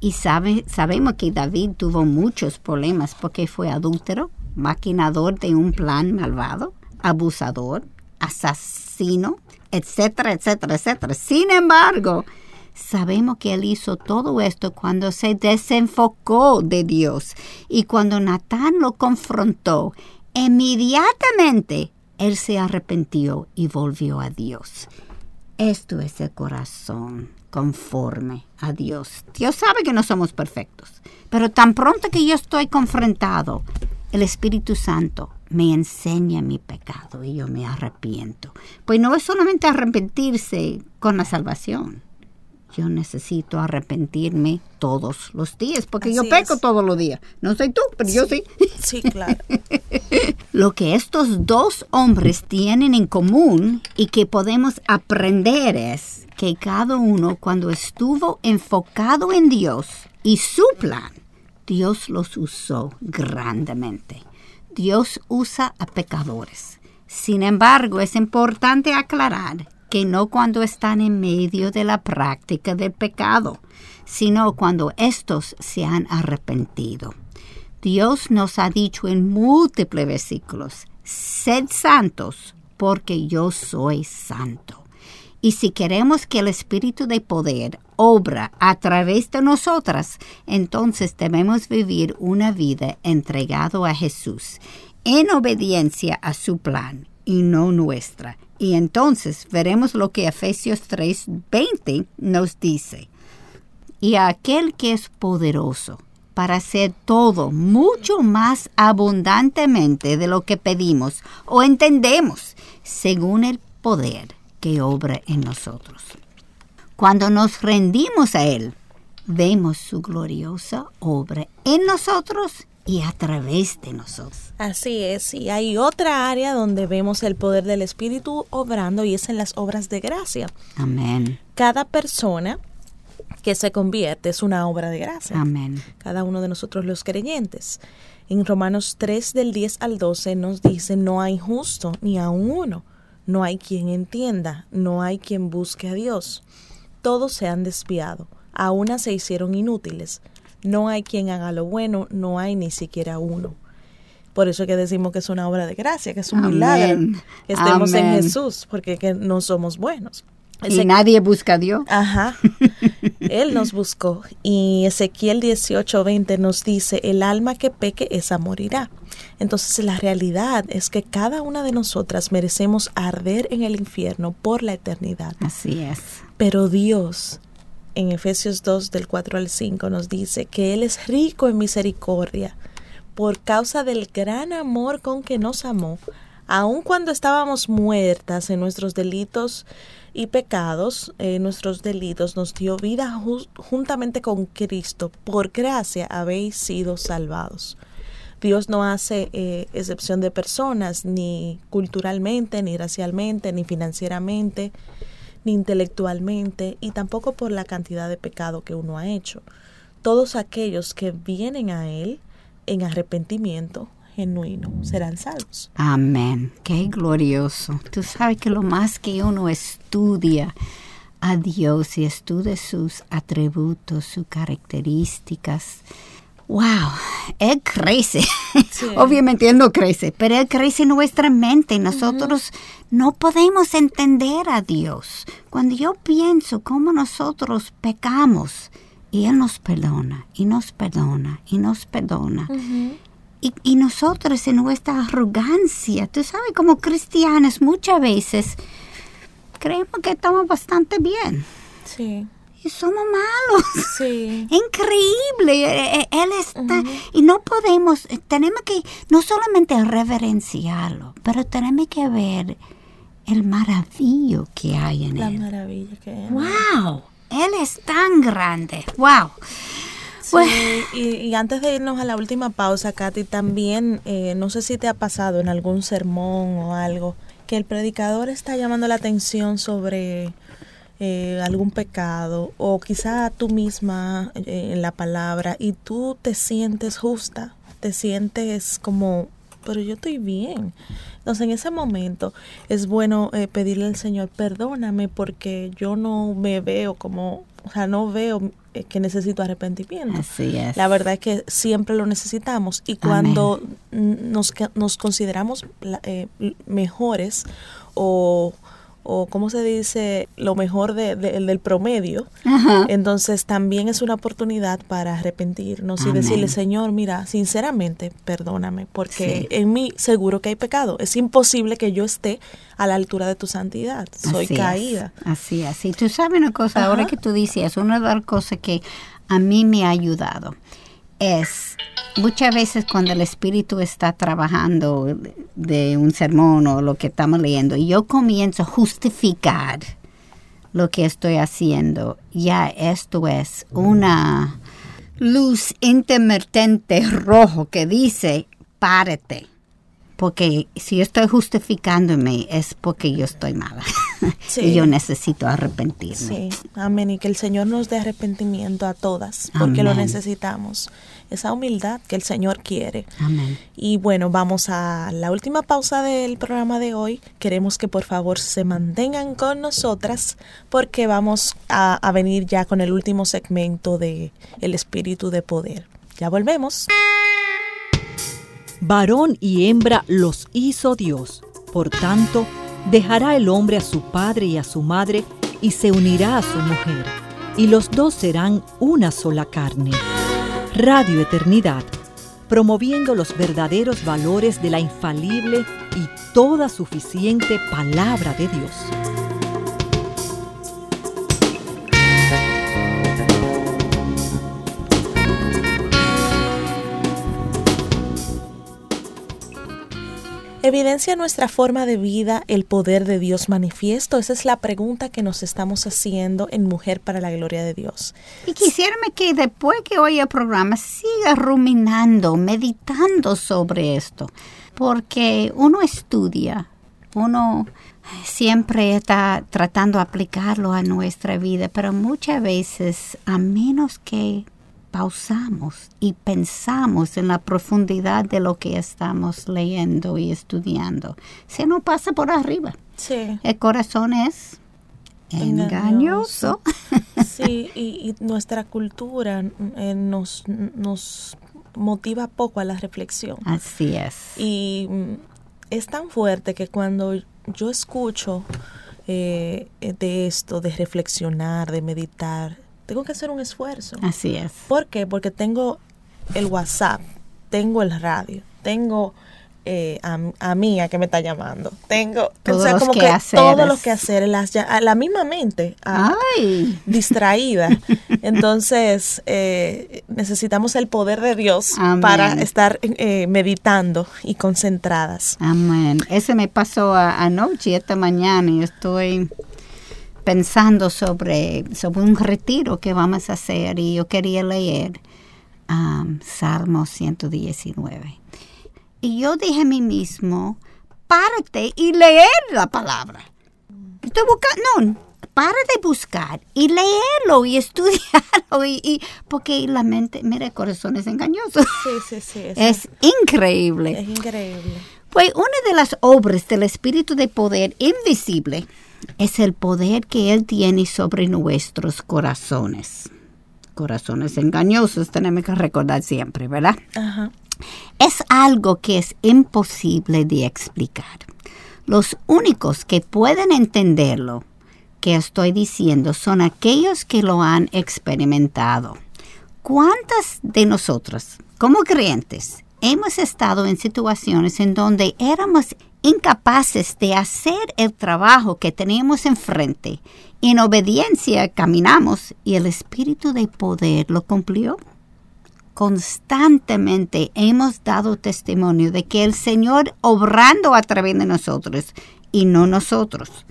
Y sabe, sabemos que David tuvo muchos problemas porque fue adúltero, maquinador de un plan malvado, abusador, asesino, etcétera, etcétera, etcétera. Sin embargo, Sabemos que él hizo todo esto cuando se desenfocó de Dios y cuando Natán lo confrontó, inmediatamente él se arrepintió y volvió a Dios. Esto es el corazón conforme a Dios. Dios sabe que no somos perfectos, pero tan pronto que yo estoy confrontado, el Espíritu Santo me enseña mi pecado y yo me arrepiento. Pues no es solamente arrepentirse con la salvación yo necesito arrepentirme todos los días, porque yo peco todos los días. No soy tú, pero yo sí. Sí, claro. Lo que estos dos hombres tienen en común y que podemos aprender es que cada uno cuando estuvo enfocado en Dios y su plan, Dios los usó grandemente. Dios usa a pecadores. Sin embargo, es importante aclarar que no cuando están en medio de la práctica del pecado, sino cuando éstos se han arrepentido. Dios nos ha dicho en múltiples versículos, sed santos porque yo soy santo. Y si queremos que el Espíritu de poder obra a través de nosotras, entonces debemos vivir una vida entregado a Jesús, en obediencia a su plan y no nuestra, y entonces veremos lo que Efesios 3:20 nos dice. Y a aquel que es poderoso para hacer todo mucho más abundantemente de lo que pedimos o entendemos, según el poder que obra en nosotros. Cuando nos rendimos a Él, vemos su gloriosa obra en nosotros y a través de nosotros. Así es, y hay otra área donde vemos el poder del Espíritu obrando y es en las obras de gracia. Amén. Cada persona que se convierte es una obra de gracia. Amén. Cada uno de nosotros los creyentes. En Romanos 3 del 10 al 12 nos dice, no hay justo ni aun uno, no hay quien entienda, no hay quien busque a Dios. Todos se han desviado, a una se hicieron inútiles. No hay quien haga lo bueno, no hay ni siquiera uno. Por eso que decimos que es una obra de gracia, que es un Amén. milagro que estemos en. Jesús, porque que no somos buenos. Y Ese- nadie busca a Dios. Ajá. Él nos buscó. Y Ezequiel 18:20 nos dice, el alma que peque, esa morirá. Entonces la realidad es que cada una de nosotras merecemos arder en el infierno por la eternidad. Así es. Pero Dios, en Efesios 2 del 4 al 5, nos dice que Él es rico en misericordia por causa del gran amor con que nos amó, aun cuando estábamos muertas en nuestros delitos y pecados, eh, nuestros delitos, nos dio vida ju- juntamente con Cristo. Por gracia habéis sido salvados. Dios no hace eh, excepción de personas, ni culturalmente, ni racialmente, ni financieramente, ni intelectualmente, y tampoco por la cantidad de pecado que uno ha hecho. Todos aquellos que vienen a Él en arrepentimiento genuino serán salvos. Amén. Qué glorioso. Tú sabes que lo más que uno estudia a Dios y estudia sus atributos, sus características. Wow, Él crece. Obviamente Él no crece, pero Él crece en nuestra mente. Nosotros no podemos entender a Dios. Cuando yo pienso cómo nosotros pecamos, y Él nos perdona, y nos perdona, y nos perdona. Y, y nosotros en nuestra arrogancia, tú sabes, como cristianos muchas veces creemos que estamos bastante bien Sí, y somos malos. sí. Increíble, eh, eh, Él está, y no podemos, eh, tenemos que no solamente reverenciarlo, pero tenemos que ver el maravillo que hay en La Él. maravilla que es. ¡Wow! Él es tan grande. ¡Wow! Sí, y, y antes de irnos a la última pausa, Katy, también, eh, no sé si te ha pasado en algún sermón o algo, que el predicador está llamando la atención sobre eh, algún pecado o quizá tú misma eh, en la palabra y tú te sientes justa, te sientes como, pero yo estoy bien. Entonces en ese momento es bueno eh, pedirle al Señor, perdóname porque yo no me veo como, o sea, no veo eh, que necesito arrepentimiento. Así es. La verdad es que siempre lo necesitamos y cuando nos, nos consideramos mejores o, o, ¿cómo se dice? Lo mejor de- de- del promedio, Ajá. entonces también es una oportunidad para arrepentirnos y decirle, Señor, mira, sinceramente, perdóname, porque Sí. en mí seguro que hay pecado. Es imposible que yo esté a la altura de tu santidad. Soy Así es, caída. así. Y tú sabes una cosa, ahora que tú dices, una de las cosas que a mí me ha ayudado es muchas veces cuando el Espíritu está trabajando de un sermón o lo que estamos leyendo, yo comienzo a justificar lo que estoy haciendo, ya esto es una luz intermitente rojo que dice, párate. Porque si yo estoy justificándome es porque yo estoy mala. Sí. y yo necesito arrepentirme. Sí, amén. Y que el Señor nos dé arrepentimiento a todas, porque lo necesitamos. Esa humildad que el Señor quiere. Amén. Y bueno, vamos a la última pausa del programa de hoy. Queremos que por favor se mantengan con nosotras porque vamos a, a venir ya con el último segmento de El Espíritu de Poder. Ya volvemos. Varón y hembra los hizo Dios. Por tanto, dejará el hombre a su padre y a su madre y se unirá a su mujer, y los dos serán una sola carne. Radio Eternidad, promoviendo los verdaderos valores de la infalible y toda suficiente palabra de Dios. ¿Evidencia nuestra forma de vida el poder de Dios manifiesto? Esa es la pregunta que nos estamos haciendo en Mujer para la Gloria de Dios. Y quisiera que después que oiga el programa siga ruminando, meditando sobre esto, porque uno estudia, uno siempre está tratando de aplicarlo a nuestra vida, pero muchas veces, a menos que pausamos y pensamos en la profundidad de lo que estamos leyendo y estudiando, se nos pasa por arriba. Sí. El corazón es engañoso. Sí, y, nuestra cultura eh, nos, nos motiva poco a la reflexión. Así es. Y mm, es tan fuerte que cuando yo escucho eh, de esto, de reflexionar, de meditar, tengo que hacer un esfuerzo. Así es. ¿Por qué? Porque tengo el WhatsApp, tengo el radio, tengo eh, a, a Mía que me está llamando, tengo todos o sea, como que, que hacer todos los que hacer, las, a la misma mente a, Ay. distraída. Entonces eh, necesitamos el poder de Dios Amén. para estar eh, meditando y concentradas. Amén. Ese me pasó a- anoche, esta mañana, y estoy pensando sobre, sobre un retiro que vamos a hacer y yo quería leer um, Salmo 119. Y yo dije a mí mismo, párate y leer la palabra. Estoy buscando, no, para de buscar y leerlo y estudiarlo y, y- porque la mente, mira, el corazón es engañoso. Sí, sí, sí. Es, Es increíble. es increíble. Pues una de las obras del Espíritu de Poder invisible es el poder que Él tiene sobre nuestros corazones. Corazones engañosos tenemos que recordar siempre, ¿verdad? Ajá. Es algo que es imposible de explicar. Los únicos que pueden entenderlo que estoy diciendo son aquellos que lo han experimentado. ¿Cuántas de nosotros, como creyentes, hemos estado en situaciones en donde éramos incapaces de hacer el trabajo que teníamos enfrente? En obediencia caminamos y el espíritu de poder lo cumplió constantemente hemos dado testimonio de que el Señor obrando a través de nosotros y no nosotros.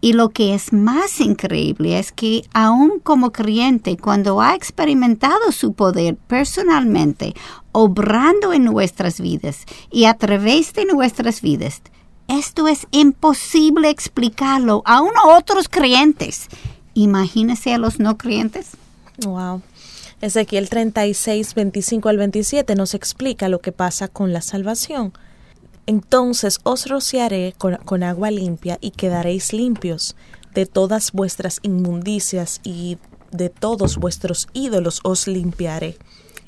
Y lo que es más increíble es que aún como creyente, cuando ha experimentado su poder personalmente, obrando en nuestras vidas y a través de nuestras vidas, esto es imposible explicarlo aún a otros creyentes. Imagínese a los no creyentes. Wow. Ezequiel 36, 25 al 27 nos explica lo que pasa con la salvación. Entonces os rociaré con, agua limpia y quedaréis limpios. De todas vuestras inmundicias y de todos vuestros ídolos os limpiaré.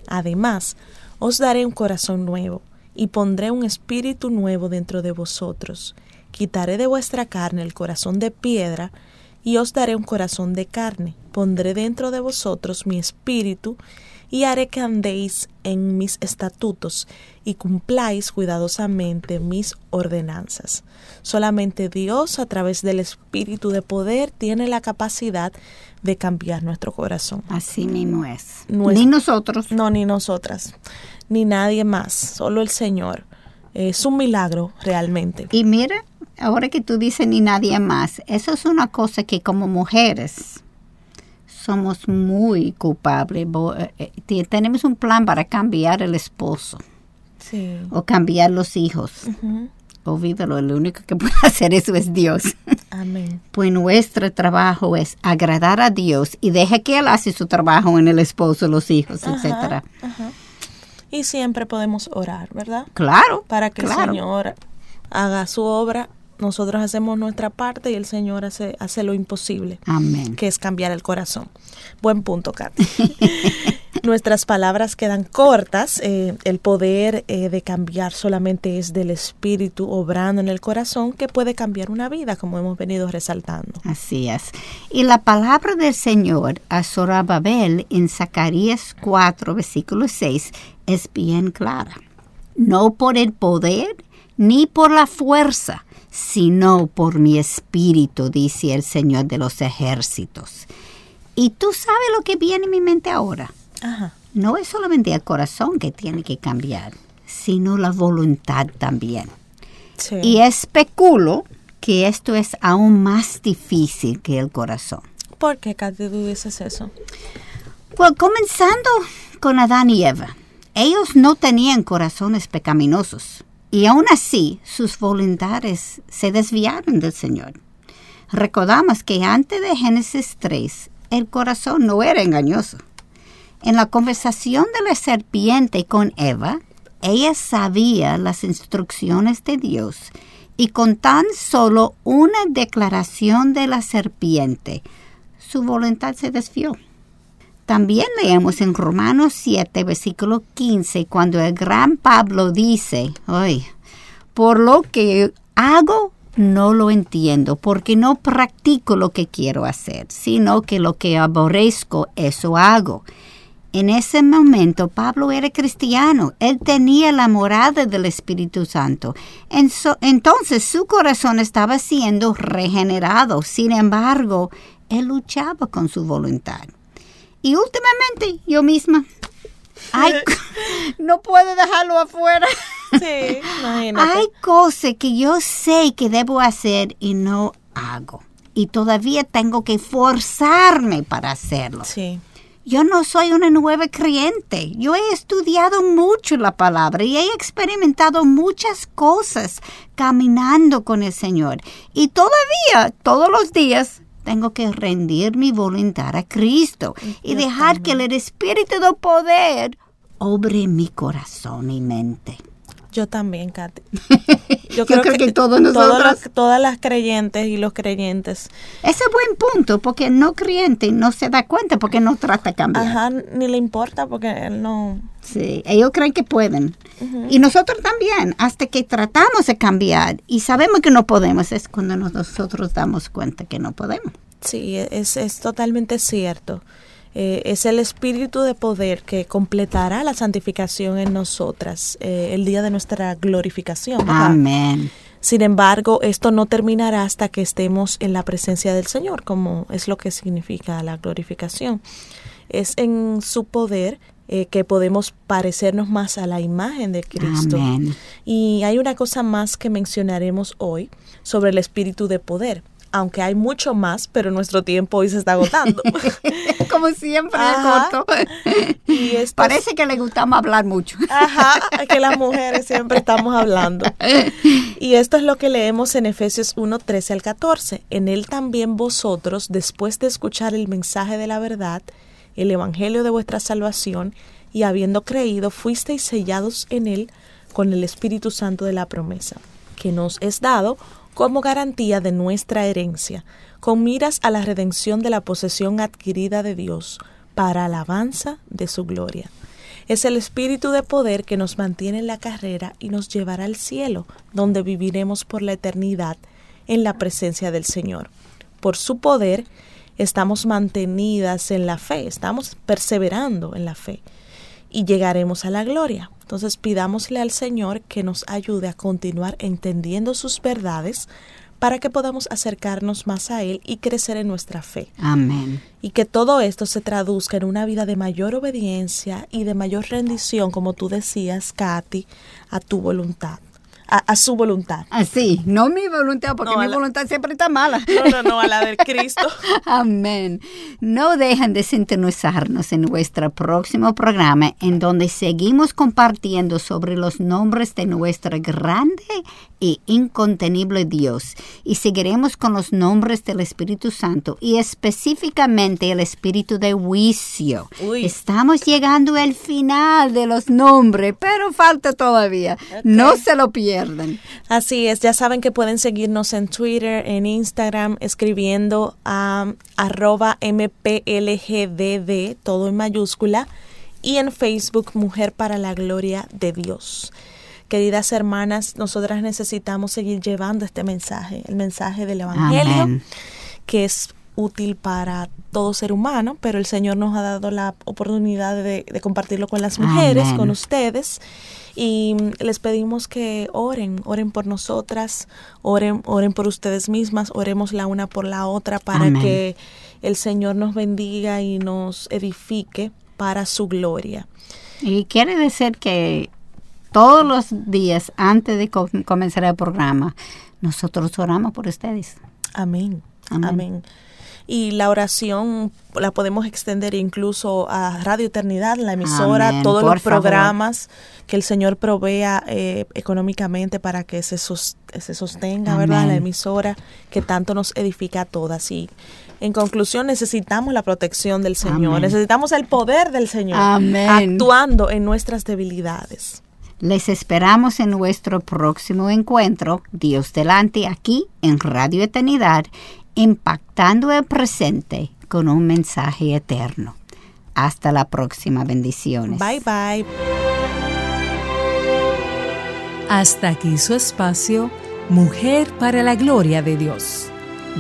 Además, os daré un corazón nuevo y pondré un espíritu nuevo dentro de vosotros. Quitaré de vuestra carne el corazón de piedra y os daré un corazón de carne. Pondré dentro de vosotros mi espíritu y haré que andéis en mis estatutos y cumpláis cuidadosamente mis ordenanzas. Solamente Dios a través del espíritu de poder tiene la capacidad de cambiar nuestro corazón. Así mismo es. Ni nosotros. No, ni nosotras, ni nadie más, solo el Señor. Es un milagro realmente. Y mira, ahora que tú dices ni nadie más, eso es una cosa que como mujeres somos muy culpables. Eh, eh, tenemos un plan para cambiar el esposo Sí. o cambiar los hijos. Ujú. Olvídalo, el único que puede hacer eso es Dios. Amén. Pues nuestro trabajo es agradar a Dios y deja que Él hace su trabajo en el esposo, los hijos, Ajá, etcétera. ajá. Y siempre podemos orar, ¿verdad? Claro. Para que claro. el Señor haga su obra. Nosotros hacemos nuestra parte y el Señor hace, hace lo imposible, Amén. que es cambiar el corazón. Buen punto, Katy. Nuestras palabras quedan cortas. eh, el poder eh, de cambiar solamente es del Espíritu obrando en el corazón que puede cambiar una vida, como hemos venido resaltando. Así es. Y la palabra del Señor a Zorobabel en Zacarías 4, versículo 6, es bien clara. No por el poder ni por la fuerza, sino por mi espíritu, dice el Señor de los ejércitos. Y tú sabes lo que viene en mi mente ahora. Ajá. No es solamente el corazón que tiene que cambiar, sino la voluntad también. Sí. Y especulo que esto es aún más difícil que el corazón. ¿Por qué, Katy, tú dices eso? Pues comenzando con Adán y Eva, ellos no tenían corazones pecaminosos y aún así sus voluntades se desviaron del Señor. Recordamos que antes de Génesis 3, el corazón no era engañoso. En la conversación de la serpiente con Eva, ella sabía las instrucciones de Dios y con tan solo una declaración de la serpiente, su voluntad se desvió. También leemos en Romanos 7, versículo 15, cuando el gran Pablo dice, Ay, por lo que hago no lo entiendo, porque no practico lo que quiero hacer, sino que lo que aborrezco, eso hago. En ese momento Pablo era cristiano, él tenía la morada del Espíritu Santo. entonces su corazón estaba siendo regenerado, sin embargo, él luchaba con su voluntad. Y últimamente yo misma, ay, no puedo dejarlo afuera. Sí, imagínate. Hay cosas que yo sé que debo hacer y no hago. Y todavía tengo que forzarme para hacerlo. Sí. Yo no soy una nueva creyente. Yo he estudiado mucho la palabra y he experimentado muchas cosas caminando con el Señor. Y todavía, todos los días, tengo que rendir mi voluntad a Cristo y dejar que el Espíritu de poder obre mi corazón y mente. Yo también, Katy. Yo creo, que, todos nosotros. todas las creyentes y los creyentes. Ese es buen punto, porque no creyente no se da cuenta porque no trata de cambiar. Ajá, ni le importa porque él no. Sí, ellos creen que pueden. Y nosotros también, hasta que tratamos de cambiar y sabemos que no podemos, es cuando nosotros damos cuenta que no podemos. Sí, es, es totalmente cierto. Eh, es el espíritu de poder que completará la santificación en nosotras eh, el día de nuestra glorificación. Amén. Sin embargo, esto no terminará hasta que estemos en la presencia del Señor, como es lo que significa la glorificación. Es en su poder eh, que podemos parecernos más a la imagen de Cristo. Amén. Y hay una cosa más que mencionaremos hoy sobre el espíritu de poder aunque hay mucho más, pero nuestro tiempo hoy se está agotando. Como siempre, corto. Y Parece que le gustamos hablar mucho. Ajá, que las mujeres siempre estamos hablando. Y esto es lo que leemos en Efesios 1, 13 al 14. En él también vosotros, después de escuchar el mensaje de la verdad, el evangelio de vuestra salvación, y habiendo creído, fuisteis sellados en él con el Espíritu Santo de la promesa, que nos es dado como garantía de nuestra herencia, con miras a la redención de la posesión adquirida de Dios para alabanza de su gloria. Es el espíritu de poder que nos mantiene en la carrera y nos llevará al cielo, donde viviremos por la eternidad en la presencia del Señor. Por su poder estamos mantenidas en la fe, estamos perseverando en la fe y llegaremos a la gloria. Entonces pidámosle al Señor que nos ayude a continuar entendiendo sus verdades para que podamos acercarnos más a Él y crecer en nuestra fe. Amén. Y que todo esto se traduzca en una vida de mayor obediencia y de mayor rendición, como tú decías, Katy, a tu voluntad a, su voluntad. Así, no mi voluntad, porque mi voluntad siempre está mala. No, no, no, a la del Cristo. Amén. No dejen de sintonizarnos en nuestro próximo programa, en donde seguimos compartiendo sobre los nombres de nuestro grande y incontenible Dios. Y seguiremos con los nombres del Espíritu Santo y específicamente el Espíritu de juicio. Estamos llegando al final de los nombres, pero falta todavía. No se lo pierdan. Así es, ya saben que pueden seguirnos en Twitter, en Instagram, escribiendo a arroba mplgdd, todo en mayúscula, y en Facebook Mujer para la Gloria de Dios. Queridas hermanas, nosotras necesitamos seguir llevando este mensaje, el mensaje del Evangelio, que es útil para todo ser humano, pero el Señor nos ha dado la oportunidad de, compartirlo con las mujeres, con ustedes. Y les pedimos que oren, oren por nosotras, oren, oren por ustedes mismas, oremos la una por la otra para que el Señor nos bendiga y nos edifique para su gloria. Y quiere decir que todos los días antes de comenzar el programa, nosotros oramos por ustedes. Amén. Amén. Y la oración la podemos extender incluso a Radio Eternidad, la emisora, todos los programas que el Señor provea eh, económicamente para que se, se sostenga, ¿verdad? La emisora que tanto nos edifica a todas. Y en conclusión, necesitamos la protección del Señor, necesitamos el poder del Señor actuando en nuestras debilidades. Les esperamos en nuestro próximo encuentro, Dios delante, aquí en Radio Eternidad, impactando el presente con un mensaje eterno. Hasta la próxima, bendiciones. Bye bye. Hasta aquí su espacio, Mujer para la Gloria de Dios.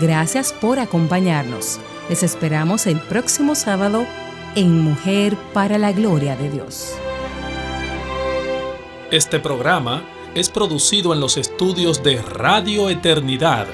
Gracias por acompañarnos. Les esperamos el próximo sábado en Mujer para la Gloria de Dios. Este programa es producido en los estudios de Radio Eternidad